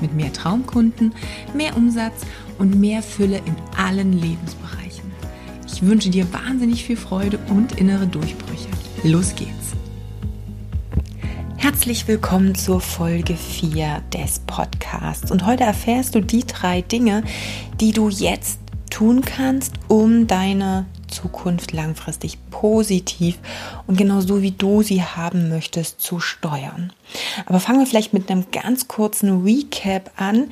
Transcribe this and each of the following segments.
mit mehr Traumkunden, mehr Umsatz und mehr Fülle in allen Lebensbereichen. Ich wünsche dir wahnsinnig viel Freude und innere Durchbrüche. Los geht's! Herzlich willkommen zur Folge 4 des Podcasts. Und heute erfährst du die drei Dinge, die du jetzt tun kannst, um deine Zukunft langfristig positiv und genau so wie du sie haben möchtest zu steuern. Aber fangen wir vielleicht mit einem ganz kurzen Recap an.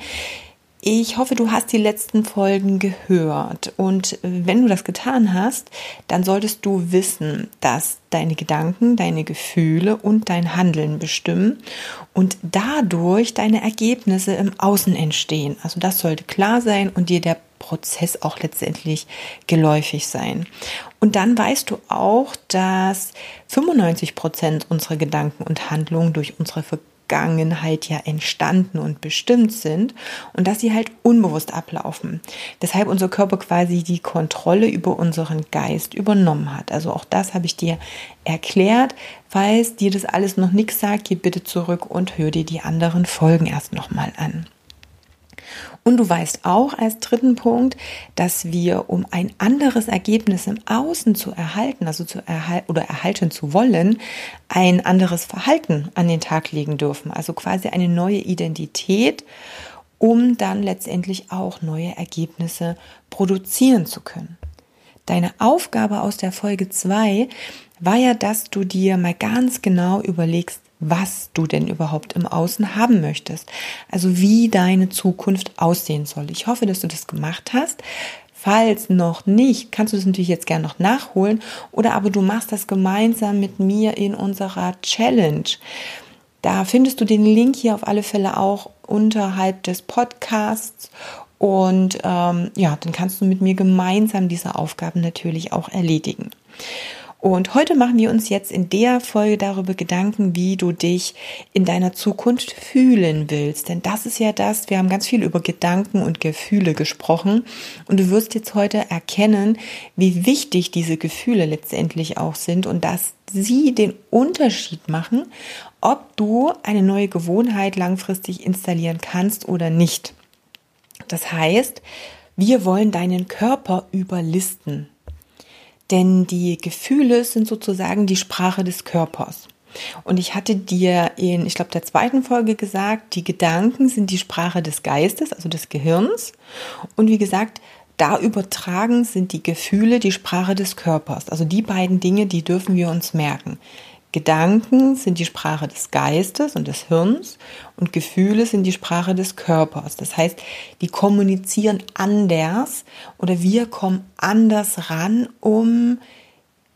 Ich hoffe, du hast die letzten Folgen gehört und wenn du das getan hast, dann solltest du wissen, dass deine Gedanken, deine Gefühle und dein Handeln bestimmen und dadurch deine Ergebnisse im Außen entstehen. Also das sollte klar sein und dir der Prozess auch letztendlich geläufig sein. Und dann weißt du auch, dass 95 Prozent unserer Gedanken und Handlungen durch unsere Vergangenheit ja entstanden und bestimmt sind und dass sie halt unbewusst ablaufen. Deshalb unser Körper quasi die Kontrolle über unseren Geist übernommen hat. Also auch das habe ich dir erklärt. Falls dir das alles noch nichts sagt, geh bitte zurück und hör dir die anderen Folgen erst nochmal an. Und du weißt auch als dritten Punkt, dass wir, um ein anderes Ergebnis im Außen zu erhalten, also zu erhalten oder erhalten zu wollen, ein anderes Verhalten an den Tag legen dürfen. Also quasi eine neue Identität, um dann letztendlich auch neue Ergebnisse produzieren zu können. Deine Aufgabe aus der Folge 2 war ja, dass du dir mal ganz genau überlegst, was du denn überhaupt im Außen haben möchtest. Also wie deine Zukunft aussehen soll. Ich hoffe, dass du das gemacht hast. Falls noch nicht, kannst du das natürlich jetzt gerne noch nachholen oder aber du machst das gemeinsam mit mir in unserer Challenge. Da findest du den Link hier auf alle Fälle auch unterhalb des Podcasts und ähm, ja, dann kannst du mit mir gemeinsam diese Aufgaben natürlich auch erledigen. Und heute machen wir uns jetzt in der Folge darüber Gedanken, wie du dich in deiner Zukunft fühlen willst. Denn das ist ja das, wir haben ganz viel über Gedanken und Gefühle gesprochen. Und du wirst jetzt heute erkennen, wie wichtig diese Gefühle letztendlich auch sind und dass sie den Unterschied machen, ob du eine neue Gewohnheit langfristig installieren kannst oder nicht. Das heißt, wir wollen deinen Körper überlisten. Denn die Gefühle sind sozusagen die Sprache des Körpers. Und ich hatte dir in, ich glaube, der zweiten Folge gesagt, die Gedanken sind die Sprache des Geistes, also des Gehirns. Und wie gesagt, da übertragen sind die Gefühle die Sprache des Körpers. Also die beiden Dinge, die dürfen wir uns merken. Gedanken sind die Sprache des Geistes und des Hirns und Gefühle sind die Sprache des Körpers. Das heißt, die kommunizieren anders oder wir kommen anders ran, um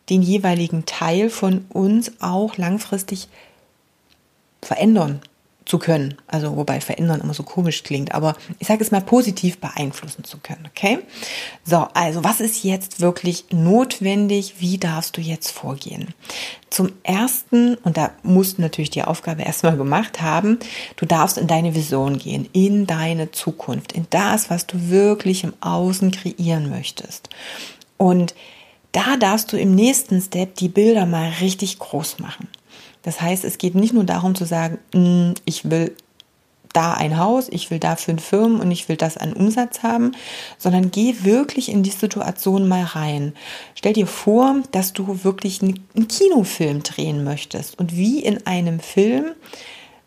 den jeweiligen Teil von uns auch langfristig verändern zu können. Also wobei verändern immer so komisch klingt, aber ich sage es mal positiv beeinflussen zu können, okay? So, also was ist jetzt wirklich notwendig? Wie darfst du jetzt vorgehen? Zum ersten, und da musst du natürlich die Aufgabe erstmal gemacht haben, du darfst in deine Vision gehen, in deine Zukunft, in das, was du wirklich im Außen kreieren möchtest. Und da darfst du im nächsten Step die Bilder mal richtig groß machen. Das heißt, es geht nicht nur darum zu sagen, hm, ich will da ein Haus, ich will da fünf Firmen und ich will das an Umsatz haben, sondern geh wirklich in die Situation mal rein. Stell dir vor, dass du wirklich einen Kinofilm drehen möchtest und wie in einem Film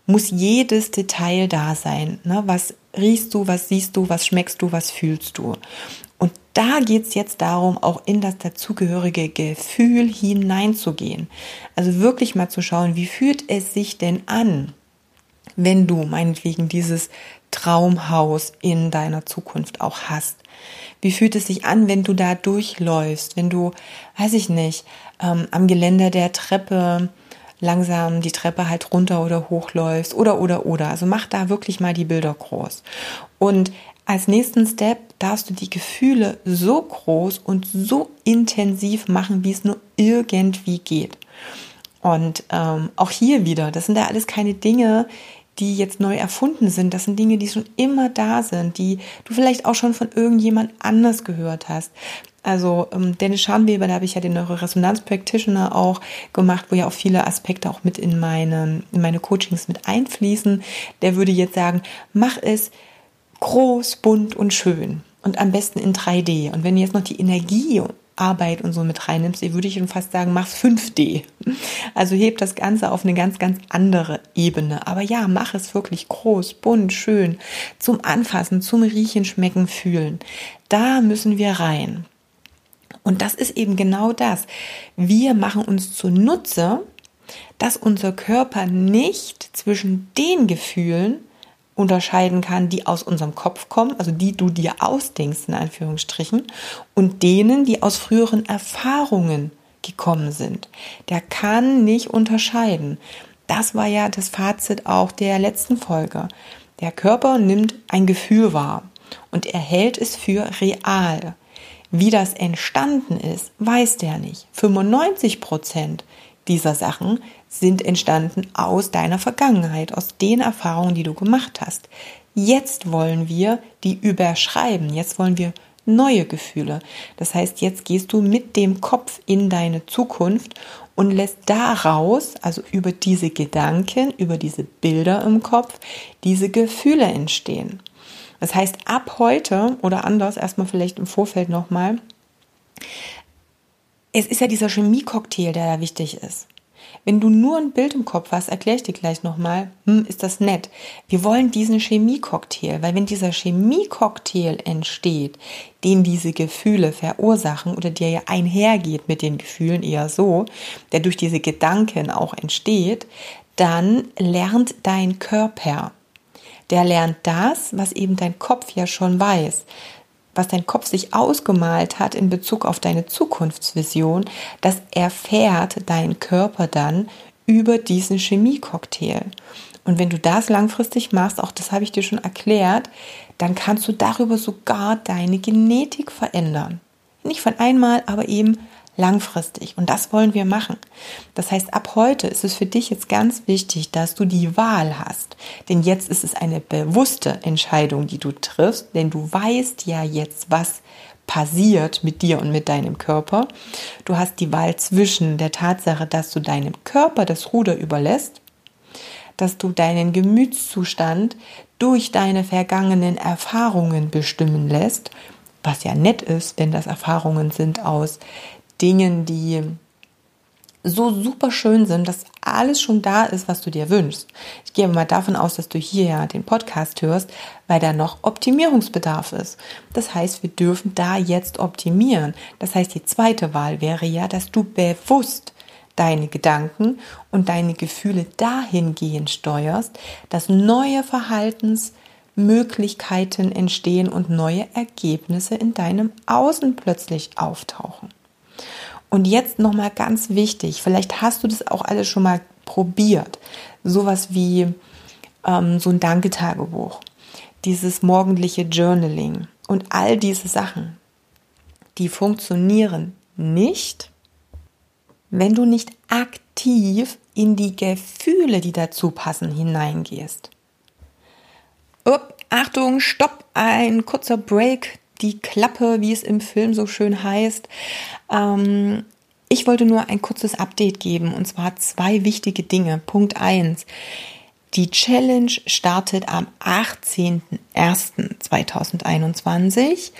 muss jedes Detail da sein. Ne? Was riechst du, was siehst du, was schmeckst du, was fühlst du? Da geht es jetzt darum, auch in das dazugehörige Gefühl hineinzugehen. Also wirklich mal zu schauen, wie fühlt es sich denn an, wenn du meinetwegen dieses Traumhaus in deiner Zukunft auch hast. Wie fühlt es sich an, wenn du da durchläufst, wenn du, weiß ich nicht, ähm, am Geländer der Treppe langsam die Treppe halt runter oder hochläufst oder oder oder. Also mach da wirklich mal die Bilder groß. Und als nächsten Step darfst du die Gefühle so groß und so intensiv machen, wie es nur irgendwie geht. Und ähm, auch hier wieder, das sind ja alles keine Dinge, die jetzt neu erfunden sind. Das sind Dinge, die schon immer da sind, die du vielleicht auch schon von irgendjemand anders gehört hast. Also ähm, Dennis Scharnweber, da habe ich ja den Neuroresonanz Practitioner auch gemacht, wo ja auch viele Aspekte auch mit in meine, in meine Coachings mit einfließen. Der würde jetzt sagen, mach es groß, bunt und schön und am besten in 3D. Und wenn du jetzt noch die Energie Arbeit und so mit reinnimmst, würde ich schon fast sagen, mach's 5D. Also heb das Ganze auf eine ganz, ganz andere Ebene. Aber ja, mach es wirklich groß, bunt, schön, zum Anfassen, zum Riechen, Schmecken, Fühlen. Da müssen wir rein. Und das ist eben genau das. Wir machen uns zunutze, dass unser Körper nicht zwischen den Gefühlen unterscheiden kann, die aus unserem Kopf kommen, also die du dir ausdenkst, in Anführungsstrichen, und denen, die aus früheren Erfahrungen gekommen sind. Der kann nicht unterscheiden. Das war ja das Fazit auch der letzten Folge. Der Körper nimmt ein Gefühl wahr und er hält es für real. Wie das entstanden ist, weiß der nicht. 95 Prozent dieser Sachen sind entstanden aus deiner Vergangenheit, aus den Erfahrungen, die du gemacht hast. Jetzt wollen wir die überschreiben. Jetzt wollen wir neue Gefühle. Das heißt, jetzt gehst du mit dem Kopf in deine Zukunft und lässt daraus, also über diese Gedanken, über diese Bilder im Kopf, diese Gefühle entstehen. Das heißt, ab heute oder anders, erstmal vielleicht im Vorfeld nochmal, es ist ja dieser Chemie-Cocktail, der da wichtig ist. Wenn du nur ein Bild im Kopf hast, erkläre ich dir gleich nochmal, hm, ist das nett. Wir wollen diesen Chemie-Cocktail, weil wenn dieser Chemie-Cocktail entsteht, den diese Gefühle verursachen oder der ja einhergeht mit den Gefühlen eher so, der durch diese Gedanken auch entsteht, dann lernt dein Körper, der lernt das, was eben dein Kopf ja schon weiß was dein Kopf sich ausgemalt hat in Bezug auf deine Zukunftsvision, das erfährt dein Körper dann über diesen Chemiecocktail. Und wenn du das langfristig machst, auch das habe ich dir schon erklärt, dann kannst du darüber sogar deine Genetik verändern. Nicht von einmal, aber eben langfristig. Und das wollen wir machen. Das heißt, ab heute ist es für dich jetzt ganz wichtig, dass du die Wahl hast. Denn jetzt ist es eine bewusste Entscheidung, die du triffst, denn du weißt ja jetzt, was passiert mit dir und mit deinem Körper. Du hast die Wahl zwischen der Tatsache, dass du deinem Körper das Ruder überlässt, dass du deinen Gemütszustand durch deine vergangenen Erfahrungen bestimmen lässt, was ja nett ist, wenn das Erfahrungen sind aus Dingen, die so super schön sind, dass alles schon da ist, was du dir wünschst. Ich gehe mal davon aus, dass du hier ja den Podcast hörst, weil da noch Optimierungsbedarf ist. Das heißt, wir dürfen da jetzt optimieren. Das heißt, die zweite Wahl wäre ja, dass du bewusst deine Gedanken und deine Gefühle dahingehend steuerst, dass neue Verhaltensmöglichkeiten entstehen und neue Ergebnisse in deinem Außen plötzlich auftauchen. Und jetzt nochmal ganz wichtig, vielleicht hast du das auch alles schon mal probiert. Sowas wie ähm, so ein Danketagebuch, dieses morgendliche Journaling und all diese Sachen, die funktionieren nicht, wenn du nicht aktiv in die Gefühle, die dazu passen, hineingehst. Upp, Achtung, stopp, ein kurzer Break die Klappe, wie es im Film so schön heißt. Ähm, ich wollte nur ein kurzes Update geben und zwar zwei wichtige Dinge. Punkt eins: Die Challenge startet am 18.01.2021.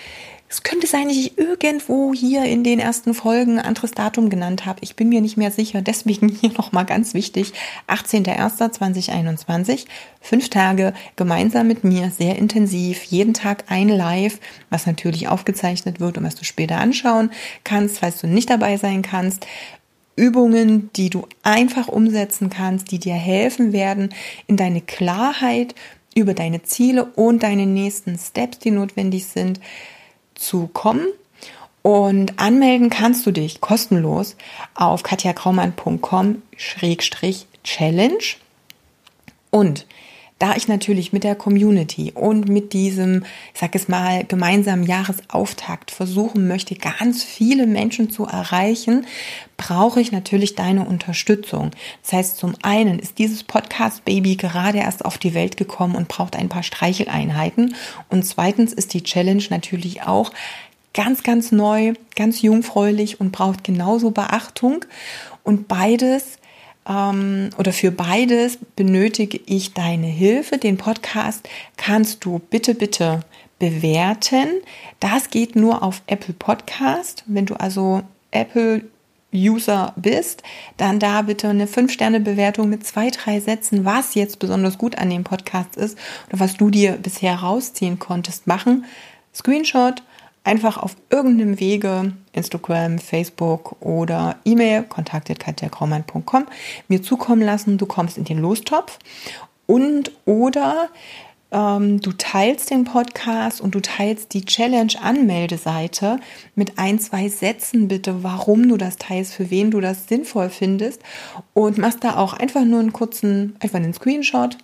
Es könnte sein, dass ich irgendwo hier in den ersten Folgen ein anderes Datum genannt habe. Ich bin mir nicht mehr sicher. Deswegen hier nochmal ganz wichtig. 18.01.2021. Fünf Tage gemeinsam mit mir, sehr intensiv. Jeden Tag ein Live, was natürlich aufgezeichnet wird und was du später anschauen kannst, falls du nicht dabei sein kannst. Übungen, die du einfach umsetzen kannst, die dir helfen werden, in deine Klarheit über deine Ziele und deine nächsten Steps, die notwendig sind, zu kommen Und anmelden kannst du dich kostenlos auf katjakraumann.com-challenge. Und da ich natürlich mit der Community und mit diesem, ich sag es mal, gemeinsamen Jahresauftakt versuchen möchte, ganz viele Menschen zu erreichen, brauche ich natürlich deine Unterstützung. Das heißt, zum einen ist dieses Podcast Baby gerade erst auf die Welt gekommen und braucht ein paar Streicheleinheiten. Und zweitens ist die Challenge natürlich auch ganz, ganz neu, ganz jungfräulich und braucht genauso Beachtung. Und beides ähm, oder für beides benötige ich deine Hilfe. Den Podcast kannst du bitte, bitte bewerten. Das geht nur auf Apple Podcast. Wenn du also Apple User bist, dann da bitte eine 5-Sterne-Bewertung mit zwei, drei Sätzen, was jetzt besonders gut an dem Podcast ist oder was du dir bisher rausziehen konntest, machen. Screenshot einfach auf irgendeinem Wege, Instagram, Facebook oder E-Mail, kontaktet.katjakraumann.com, mir zukommen lassen. Du kommst in den Lostopf. Und oder ähm, du teilst den Podcast und du teilst die Challenge-Anmeldeseite mit ein, zwei Sätzen bitte, warum du das teilst, für wen du das sinnvoll findest. Und machst da auch einfach nur einen kurzen, einfach einen Screenshot,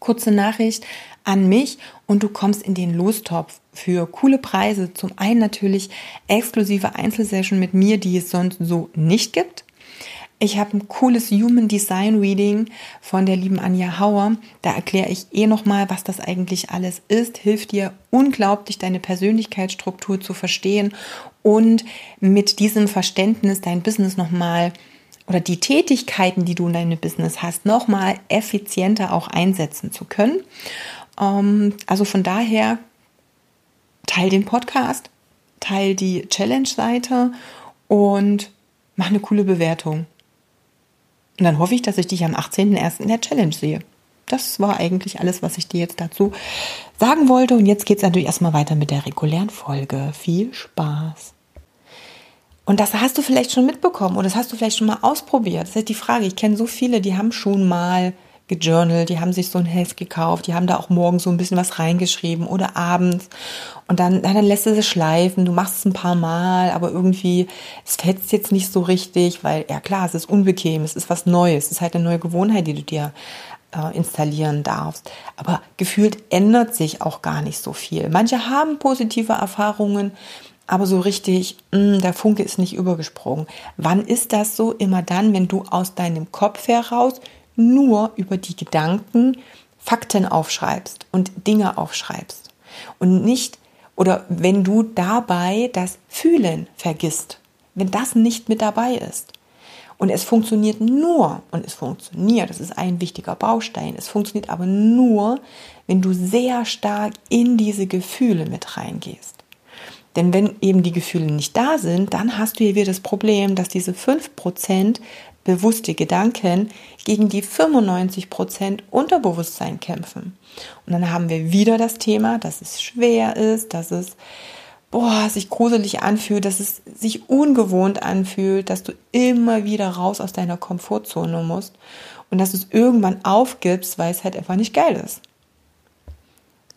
kurze Nachricht an mich und du kommst in den Lostopf für coole Preise. Zum einen natürlich exklusive Einzelsession mit mir, die es sonst so nicht gibt. Ich habe ein cooles Human Design Reading von der lieben Anja Hauer. Da erkläre ich eh nochmal, was das eigentlich alles ist. Hilft dir unglaublich, deine Persönlichkeitsstruktur zu verstehen und mit diesem Verständnis dein Business nochmal oder die Tätigkeiten, die du in deinem Business hast, nochmal effizienter auch einsetzen zu können. Ähm, also von daher teil den Podcast, teil die Challenge-Seite und mach eine coole Bewertung. Und dann hoffe ich, dass ich dich am 18.01. in der Challenge sehe. Das war eigentlich alles, was ich dir jetzt dazu sagen wollte. Und jetzt geht es natürlich erstmal weiter mit der regulären Folge. Viel Spaß. Und das hast du vielleicht schon mitbekommen oder das hast du vielleicht schon mal ausprobiert. Das ist die Frage. Ich kenne so viele, die haben schon mal gejournalt, die haben sich so ein Heft gekauft, die haben da auch morgens so ein bisschen was reingeschrieben oder abends und dann, dann lässt du es schleifen, du machst es ein paar Mal, aber irgendwie, es fetzt jetzt nicht so richtig, weil, ja klar, es ist unbequem, es ist was Neues, es ist halt eine neue Gewohnheit, die du dir äh, installieren darfst. Aber gefühlt ändert sich auch gar nicht so viel. Manche haben positive Erfahrungen, aber so richtig, mh, mm, der Funke ist nicht übergesprungen. Wann ist das so? Immer dann, wenn du aus deinem Kopf heraus nur über die Gedanken Fakten aufschreibst und Dinge aufschreibst und nicht oder wenn du dabei das Fühlen vergisst, wenn das nicht mit dabei ist. Und es funktioniert nur, und es funktioniert, das ist ein wichtiger Baustein, es funktioniert aber nur, wenn du sehr stark in diese Gefühle mit reingehst. Denn wenn eben die Gefühle nicht da sind, dann hast du hier wieder das Problem, dass diese 5% bewusste Gedanken gegen die 95% Unterbewusstsein kämpfen. Und dann haben wir wieder das Thema, dass es schwer ist, dass es boah, sich gruselig anfühlt, dass es sich ungewohnt anfühlt, dass du immer wieder raus aus deiner Komfortzone musst und dass du es irgendwann aufgibst, weil es halt einfach nicht geil ist.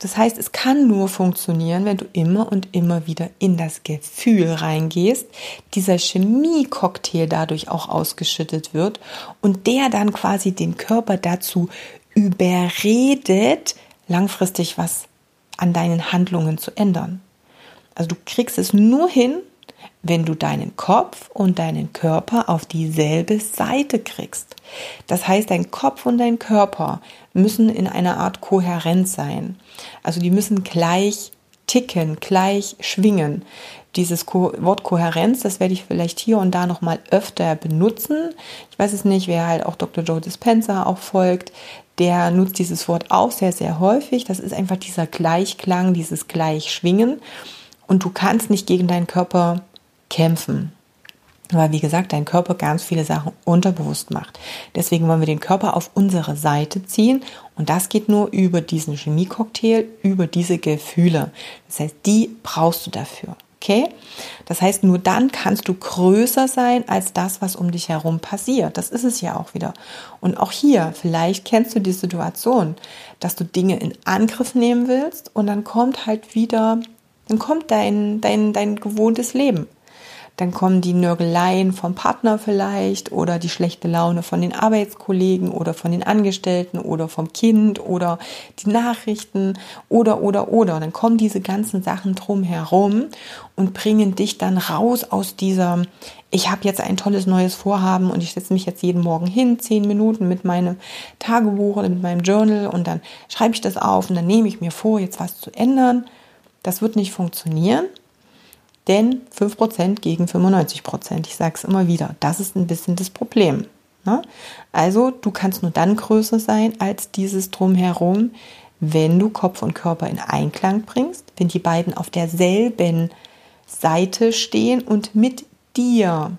Das heißt, es kann nur funktionieren, wenn du immer und immer wieder in das Gefühl reingehst, dieser Chemie-Cocktail dadurch auch ausgeschüttet wird und der dann quasi den Körper dazu überredet, langfristig was an deinen Handlungen zu ändern. Also du kriegst es nur hin, wenn du deinen Kopf und deinen Körper auf dieselbe Seite kriegst. Das heißt, dein Kopf und dein Körper müssen in einer Art Kohärenz sein. Also die müssen gleich ticken, gleich schwingen. Dieses Wort Kohärenz, das werde ich vielleicht hier und da nochmal öfter benutzen. Ich weiß es nicht, wer halt auch Dr. Joe Dispenza auch folgt, der nutzt dieses Wort auch sehr, sehr häufig. Das ist einfach dieser Gleichklang, dieses Gleichschwingen. Und du kannst nicht gegen deinen Körper kämpfen. Weil, wie gesagt, dein Körper ganz viele Sachen unterbewusst macht. Deswegen wollen wir den Körper auf unsere Seite ziehen. Und das geht nur über diesen Chemiecocktail, über diese Gefühle. Das heißt, die brauchst du dafür. Okay? Das heißt, nur dann kannst du größer sein als das, was um dich herum passiert. Das ist es ja auch wieder. Und auch hier, vielleicht kennst du die Situation, dass du Dinge in Angriff nehmen willst und dann kommt halt wieder Dann kommt dein, dein, dein gewohntes Leben. Dann kommen die Nörgeleien vom Partner vielleicht oder die schlechte Laune von den Arbeitskollegen oder von den Angestellten oder vom Kind oder die Nachrichten oder oder oder. Dann kommen diese ganzen Sachen drumherum und bringen dich dann raus aus dieser, ich habe jetzt ein tolles neues Vorhaben und ich setze mich jetzt jeden Morgen hin, zehn Minuten mit meinem Tagebuch oder mit meinem Journal und dann schreibe ich das auf und dann nehme ich mir vor, jetzt was zu ändern. Das wird nicht funktionieren denn 5% gegen 95%, ich sage es immer wieder, das ist ein bisschen das Problem. Ne? Also du kannst nur dann größer sein als dieses drumherum, wenn du Kopf und Körper in Einklang bringst, wenn die beiden auf derselben Seite stehen und mit dir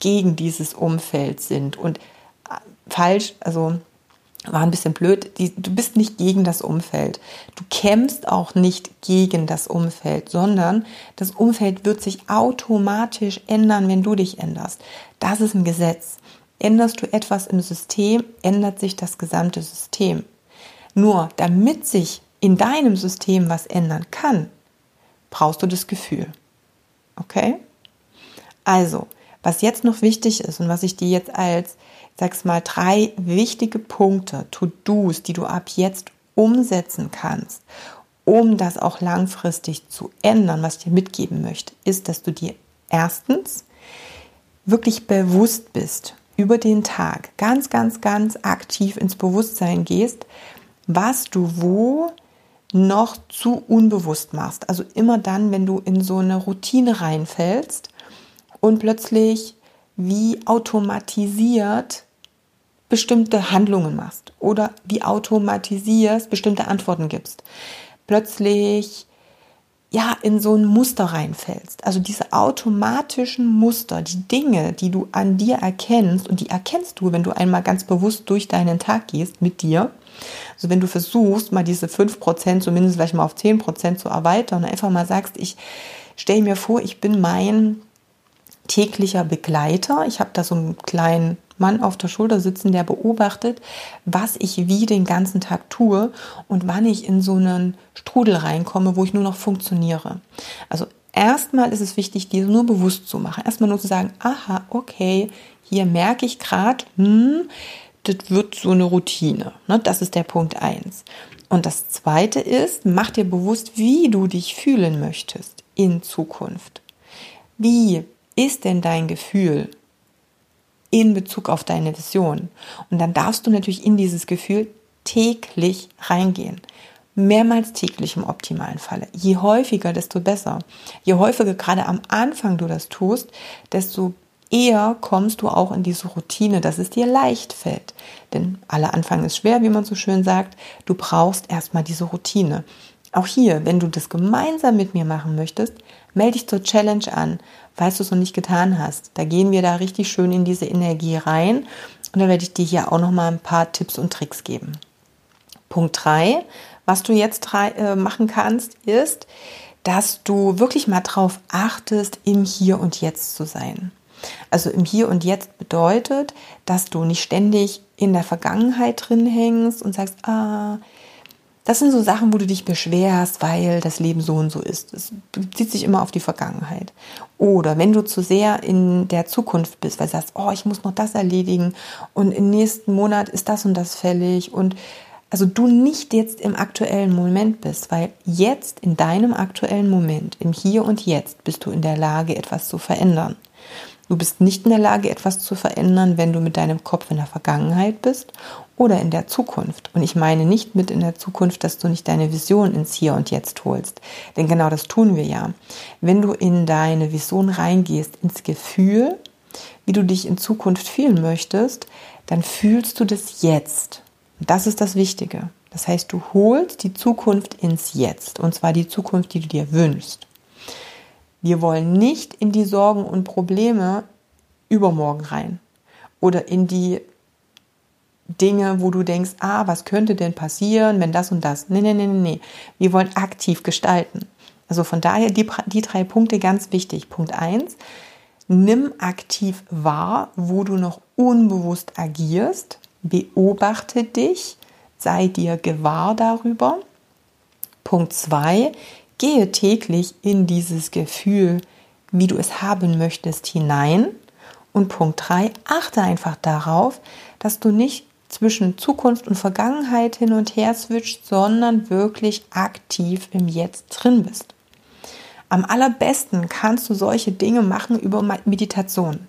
gegen dieses Umfeld sind. Und äh, falsch, also war ein bisschen blöd. Die, du bist nicht gegen das Umfeld. Du kämpfst auch nicht gegen das Umfeld, sondern das Umfeld wird sich automatisch ändern, wenn du dich änderst. Das ist ein Gesetz. Änderst du etwas im System, ändert sich das gesamte System. Nur damit sich in deinem System was ändern kann, brauchst du das Gefühl. Okay? Also, was jetzt noch wichtig ist und was ich dir jetzt als sag's mal, drei wichtige Punkte, To-Dos, die du ab jetzt umsetzen kannst, um das auch langfristig zu ändern, was ich dir mitgeben möchte, ist, dass du dir erstens wirklich bewusst bist über den Tag, ganz, ganz, ganz aktiv ins Bewusstsein gehst, was du wo noch zu unbewusst machst. Also immer dann, wenn du in so eine Routine reinfällst und plötzlich wie automatisiert bestimmte Handlungen machst oder wie automatisierst, bestimmte Antworten gibst. Plötzlich ja in so ein Muster reinfällst. Also diese automatischen Muster, die Dinge, die du an dir erkennst und die erkennst du, wenn du einmal ganz bewusst durch deinen Tag gehst mit dir. Also wenn du versuchst, mal diese 5% zumindest vielleicht mal auf 10% zu erweitern und einfach mal sagst, ich stelle mir vor, ich bin mein täglicher Begleiter. Ich habe da so einen kleinen Mann auf der Schulter sitzen, der beobachtet, was ich wie den ganzen Tag tue und wann ich in so einen Strudel reinkomme, wo ich nur noch funktioniere. Also erstmal ist es wichtig, dir nur bewusst zu machen. Erstmal nur zu sagen, aha, okay, hier merke ich gerade, hm, das wird so eine Routine. Ne? Das ist der Punkt eins. Und das zweite ist, mach dir bewusst, wie du dich fühlen möchtest in Zukunft. Wie ist denn dein Gefühl in Bezug auf deine Vision? Und dann darfst du natürlich in dieses Gefühl täglich reingehen. Mehrmals täglich im optimalen Falle. Je häufiger, desto besser. Je häufiger gerade am Anfang du das tust, desto eher kommst du auch in diese Routine, dass es dir leicht fällt. Denn aller Anfang ist schwer, wie man so schön sagt. Du brauchst erstmal diese Routine. Auch hier, wenn du das gemeinsam mit mir machen möchtest, melde dich zur Challenge an, falls du es noch nicht getan hast. Da gehen wir da richtig schön in diese Energie rein und da werde ich dir hier auch noch mal ein paar Tipps und Tricks geben. Punkt 3, was du jetzt äh, machen kannst, ist, dass du wirklich mal drauf achtest, im Hier und Jetzt zu sein. Also im Hier und Jetzt bedeutet, dass du nicht ständig in der Vergangenheit drin hängst und sagst, ah, das sind so Sachen, wo du dich beschwerst, weil das Leben so und so ist. Es bezieht sich immer auf die Vergangenheit. Oder wenn du zu sehr in der Zukunft bist, weil du sagst, oh, ich muss noch das erledigen und im nächsten Monat ist das und das fällig und also du nicht jetzt im aktuellen Moment bist, weil jetzt in deinem aktuellen Moment, im Hier und Jetzt, bist du in der Lage, etwas zu verändern. Du bist nicht in der Lage, etwas zu verändern, wenn du mit deinem Kopf in der Vergangenheit bist oder in der Zukunft. Und ich meine nicht mit in der Zukunft, dass du nicht deine Vision ins Hier und Jetzt holst. Denn genau das tun wir ja. Wenn du in deine Vision reingehst, ins Gefühl, wie du dich in Zukunft fühlen möchtest, dann fühlst du das jetzt. Und das ist das Wichtige. Das heißt, du holst die Zukunft ins Jetzt. Und zwar die Zukunft, die du dir wünschst. Wir wollen nicht in die Sorgen und Probleme übermorgen rein oder in die Dinge, wo du denkst, ah, was könnte denn passieren, wenn das und das. Nee, nee, nee, nee, nee. Wir wollen aktiv gestalten. Also von daher die, die drei Punkte ganz wichtig. Punkt eins: nimm aktiv wahr, wo du noch unbewusst agierst. Beobachte dich, sei dir gewahr darüber. Punkt zwei gehe täglich in dieses Gefühl, wie du es haben möchtest, hinein. Und Punkt 3, achte einfach darauf, dass du nicht zwischen Zukunft und Vergangenheit hin und her switcht, sondern wirklich aktiv im Jetzt drin bist. Am allerbesten kannst du solche Dinge machen über Meditation.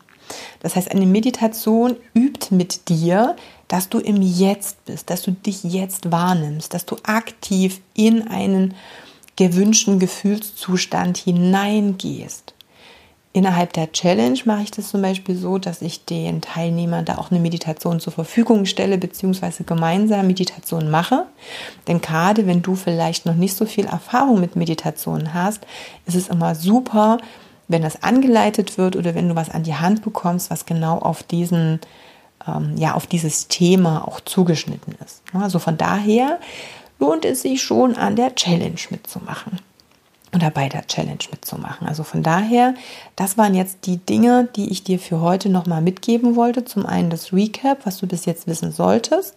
Das heißt, eine Meditation übt mit dir, dass du im Jetzt bist, dass du dich jetzt wahrnimmst, dass du aktiv in einen gewünschten Gefühlszustand hineingehst. Innerhalb der Challenge mache ich das zum Beispiel so, dass ich den Teilnehmern da auch eine Meditation zur Verfügung stelle, beziehungsweise gemeinsam Meditation mache. Denn gerade wenn du vielleicht noch nicht so viel Erfahrung mit Meditation hast, ist es immer super, wenn das angeleitet wird oder wenn du was an die Hand bekommst, was genau auf diesen, ähm, ja, auf dieses Thema auch zugeschnitten ist. Also von daher lohnt es sich schon an der Challenge mitzumachen oder bei der Challenge mitzumachen. Also von daher, das waren jetzt die Dinge, die ich dir für heute nochmal mitgeben wollte. Zum einen das Recap, was du bis jetzt wissen solltest.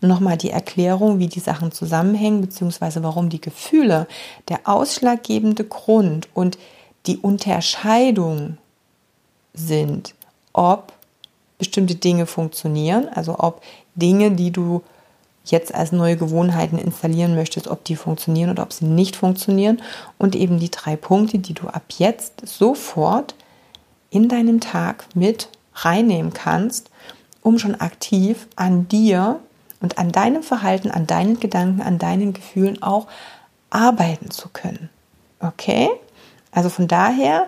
Und nochmal die Erklärung, wie die Sachen zusammenhängen, beziehungsweise warum die Gefühle der ausschlaggebende Grund und die Unterscheidung sind, ob bestimmte Dinge funktionieren, also ob Dinge, die du jetzt als neue Gewohnheiten installieren möchtest, ob die funktionieren oder ob sie nicht funktionieren und eben die drei Punkte, die du ab jetzt sofort in deinem Tag mit reinnehmen kannst, um schon aktiv an dir und an deinem Verhalten, an deinen Gedanken, an deinen Gefühlen auch arbeiten zu können. Okay? Also von daher,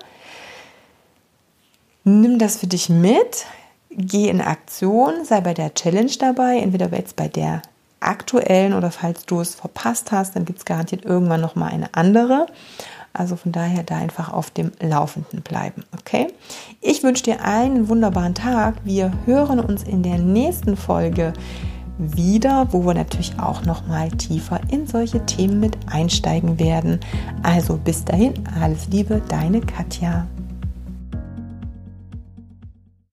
nimm das für dich mit, geh in Aktion, sei bei der Challenge dabei, entweder jetzt bei der aktuellen oder falls du es verpasst hast, dann gibt es garantiert irgendwann noch mal eine andere. Also von daher da einfach auf dem Laufenden bleiben, okay? Ich wünsche dir einen wunderbaren Tag. Wir hören uns in der nächsten Folge wieder, wo wir natürlich auch noch mal tiefer in solche Themen mit einsteigen werden. Also bis dahin, alles Liebe, deine Katja.